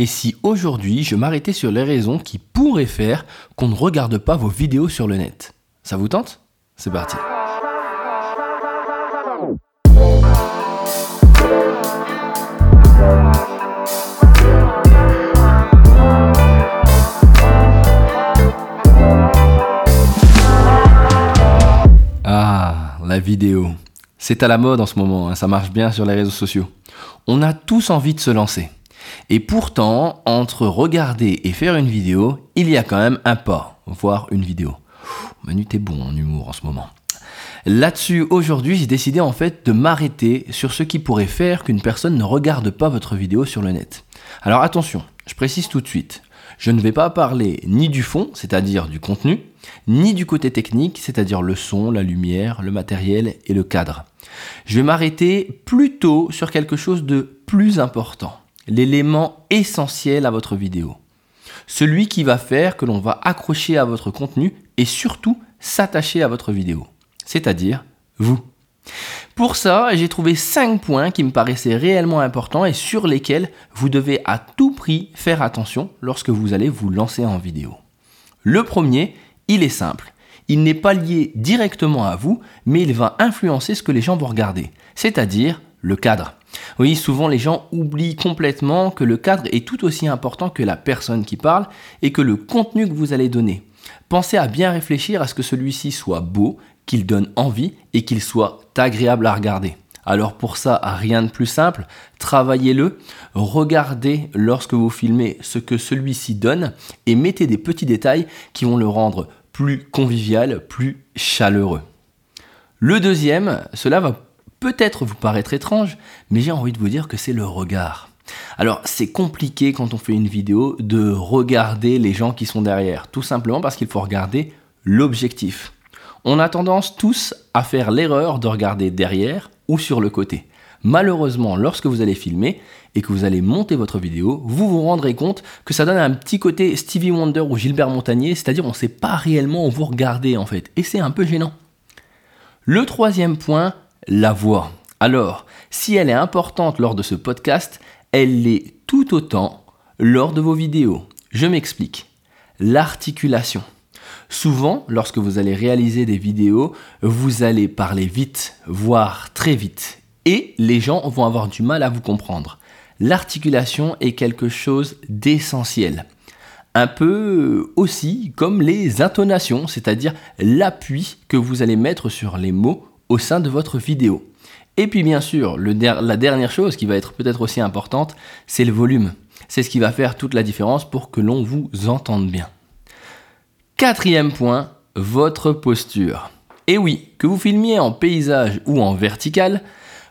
Et si aujourd'hui je m'arrêtais sur les raisons qui pourraient faire qu'on ne regarde pas vos vidéos sur le net Ça vous tente? C'est parti. Ah, la vidéo. C'est à la mode en ce moment, hein, ça marche bien sur les réseaux sociaux. On a tous envie de se lancer. Et pourtant, entre regarder et faire une vidéo, il y a quand même un pas, voire une vidéo. Manu, t'es bon en humour en ce moment. Là-dessus, aujourd'hui, j'ai décidé en fait de m'arrêter sur ce qui pourrait faire qu'une personne ne regarde pas votre vidéo sur le net. Alors attention, je précise tout de suite, je ne vais pas parler ni du fond, c'est-à-dire du contenu, ni du côté technique, c'est-à-dire le son, la lumière, le matériel et le cadre. Je vais m'arrêter plutôt sur quelque chose de plus important, l'élément essentiel à votre vidéo. Celui qui va faire que l'on va accrocher à votre contenu et surtout s'attacher à votre vidéo, c'est-à-dire vous. Pour ça, j'ai trouvé 5 points qui me paraissaient réellement importants et sur lesquels vous devez à tout prix faire attention lorsque vous allez vous lancer en vidéo. Le premier, il est simple. Il n'est pas lié directement à vous, mais il va influencer ce que les gens vont regarder, c'est-à-dire le cadre. Oui, souvent les gens oublient complètement que le cadre est tout aussi important que la personne qui parle et que le contenu que vous allez donner. Pensez à bien réfléchir à ce que celui-ci soit beau, qu'il donne envie et qu'il soit agréable à regarder. Alors pour ça, rien de plus simple, travaillez-le, regardez lorsque vous filmez ce que celui-ci donne et mettez des petits détails qui vont le rendre plus convivial, plus chaleureux. Le deuxième, cela va peut-être vous paraître étrange, mais j'ai envie de vous dire que c'est le regard. Alors c'est compliqué quand on fait une vidéo de regarder les gens qui sont derrière, tout simplement parce qu'il faut regarder l'objectif on a tendance tous à faire l'erreur de regarder derrière ou sur le côté. Malheureusement, lorsque vous allez filmer et que vous allez monter votre vidéo, vous vous rendrez compte que ça donne un petit côté Stevie Wonder ou Gilbert Montagnier, c'est-à-dire on ne sait pas réellement où vous regardez en fait, et c'est un peu gênant. Le troisième point, la voix. Alors, si elle est importante lors de ce podcast, elle l'est tout autant lors de vos vidéos. Je m'explique. L'articulation. Souvent, lorsque vous allez réaliser des vidéos, vous allez parler vite, voire très vite, et les gens vont avoir du mal à vous comprendre. L'articulation est quelque chose d'essentiel. Un peu aussi comme les intonations, c'est-à-dire l'appui que vous allez mettre sur les mots au sein de votre vidéo. Et puis bien sûr, la dernière chose qui va être peut-être aussi importante, c'est le volume. C'est ce qui va faire toute la différence pour que l'on vous entende bien. Quatrième point, votre posture. Et oui, que vous filmiez en paysage ou en vertical,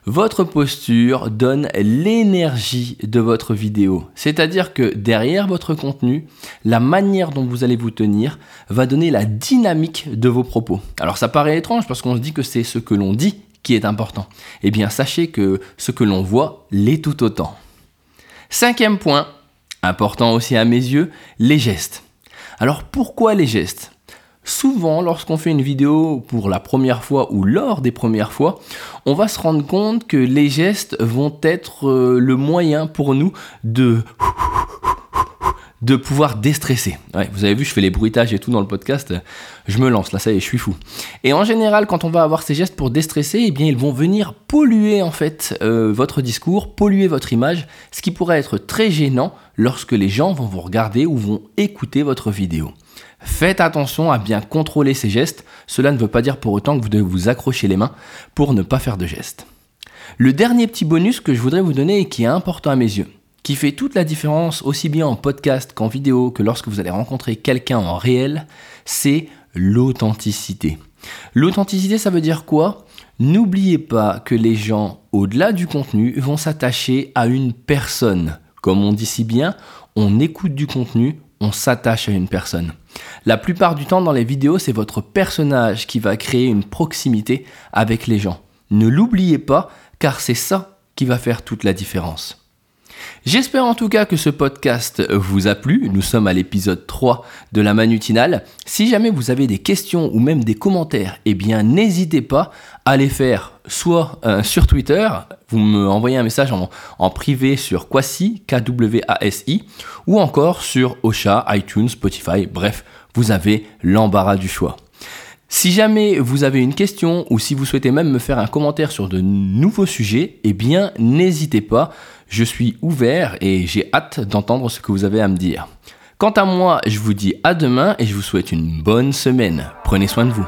votre posture donne l'énergie de votre vidéo. C'est-à-dire que derrière votre contenu, la manière dont vous allez vous tenir va donner la dynamique de vos propos. Alors ça paraît étrange parce qu'on se dit que c'est ce que l'on dit qui est important. Eh bien sachez que ce que l'on voit l'est tout autant. Cinquième point, important aussi à mes yeux, les gestes. Alors pourquoi les gestes? Souvent, lorsqu'on fait une vidéo pour la première fois ou lors des premières fois, on va se rendre compte que les gestes vont être euh, le moyen pour nous de pouvoir déstresser. vous avez vu, je fais les bruitages et tout dans le podcast. Je me lance, là, ça y est, je suis fou. Et en général, quand on va avoir ces gestes pour déstresser, eh bien, ils vont venir polluer en fait euh, votre discours, polluer votre image, ce qui pourrait être très gênant lorsque les gens vont vous regarder ou vont écouter votre vidéo. Faites attention à bien contrôler ces gestes. Cela ne veut pas dire pour autant que vous devez vous accrocher les mains pour ne pas faire de gestes. Le dernier petit bonus que je voudrais vous donner et qui est important à mes yeux, qui fait toute la différence aussi bien en podcast qu'en vidéo que lorsque vous allez rencontrer quelqu'un en réel, c'est l'authenticité. L'authenticité, ça veut dire quoi? N'oubliez pas que les gens, au-delà du contenu, vont s'attacher à une personne. Comme on dit si bien, on écoute du contenu, on s'attache à une personne. La plupart du temps dans les vidéos, c'est votre personnage qui va créer une proximité avec les gens. Ne l'oubliez pas, car c'est ça qui va faire toute la différence. J'espère en tout cas que ce podcast vous a plu. Nous sommes à l'épisode 3 de la manutinale. Si jamais vous avez des questions ou même des commentaires, eh bien n'hésitez pas à les faire soit euh, sur Twitter, vous me envoyez un message en, privé sur Kwasi, K-W-A-S-I, ou encore sur Ocha, iTunes, Spotify, bref, vous avez l'embarras du choix. Si jamais vous avez une question ou si vous souhaitez même me faire un commentaire sur de nouveaux sujets, eh bien n'hésitez pas, je suis ouvert et j'ai hâte d'entendre ce que vous avez à me dire. Quant à moi, je vous dis à demain et je vous souhaite une bonne semaine. Prenez soin de vous.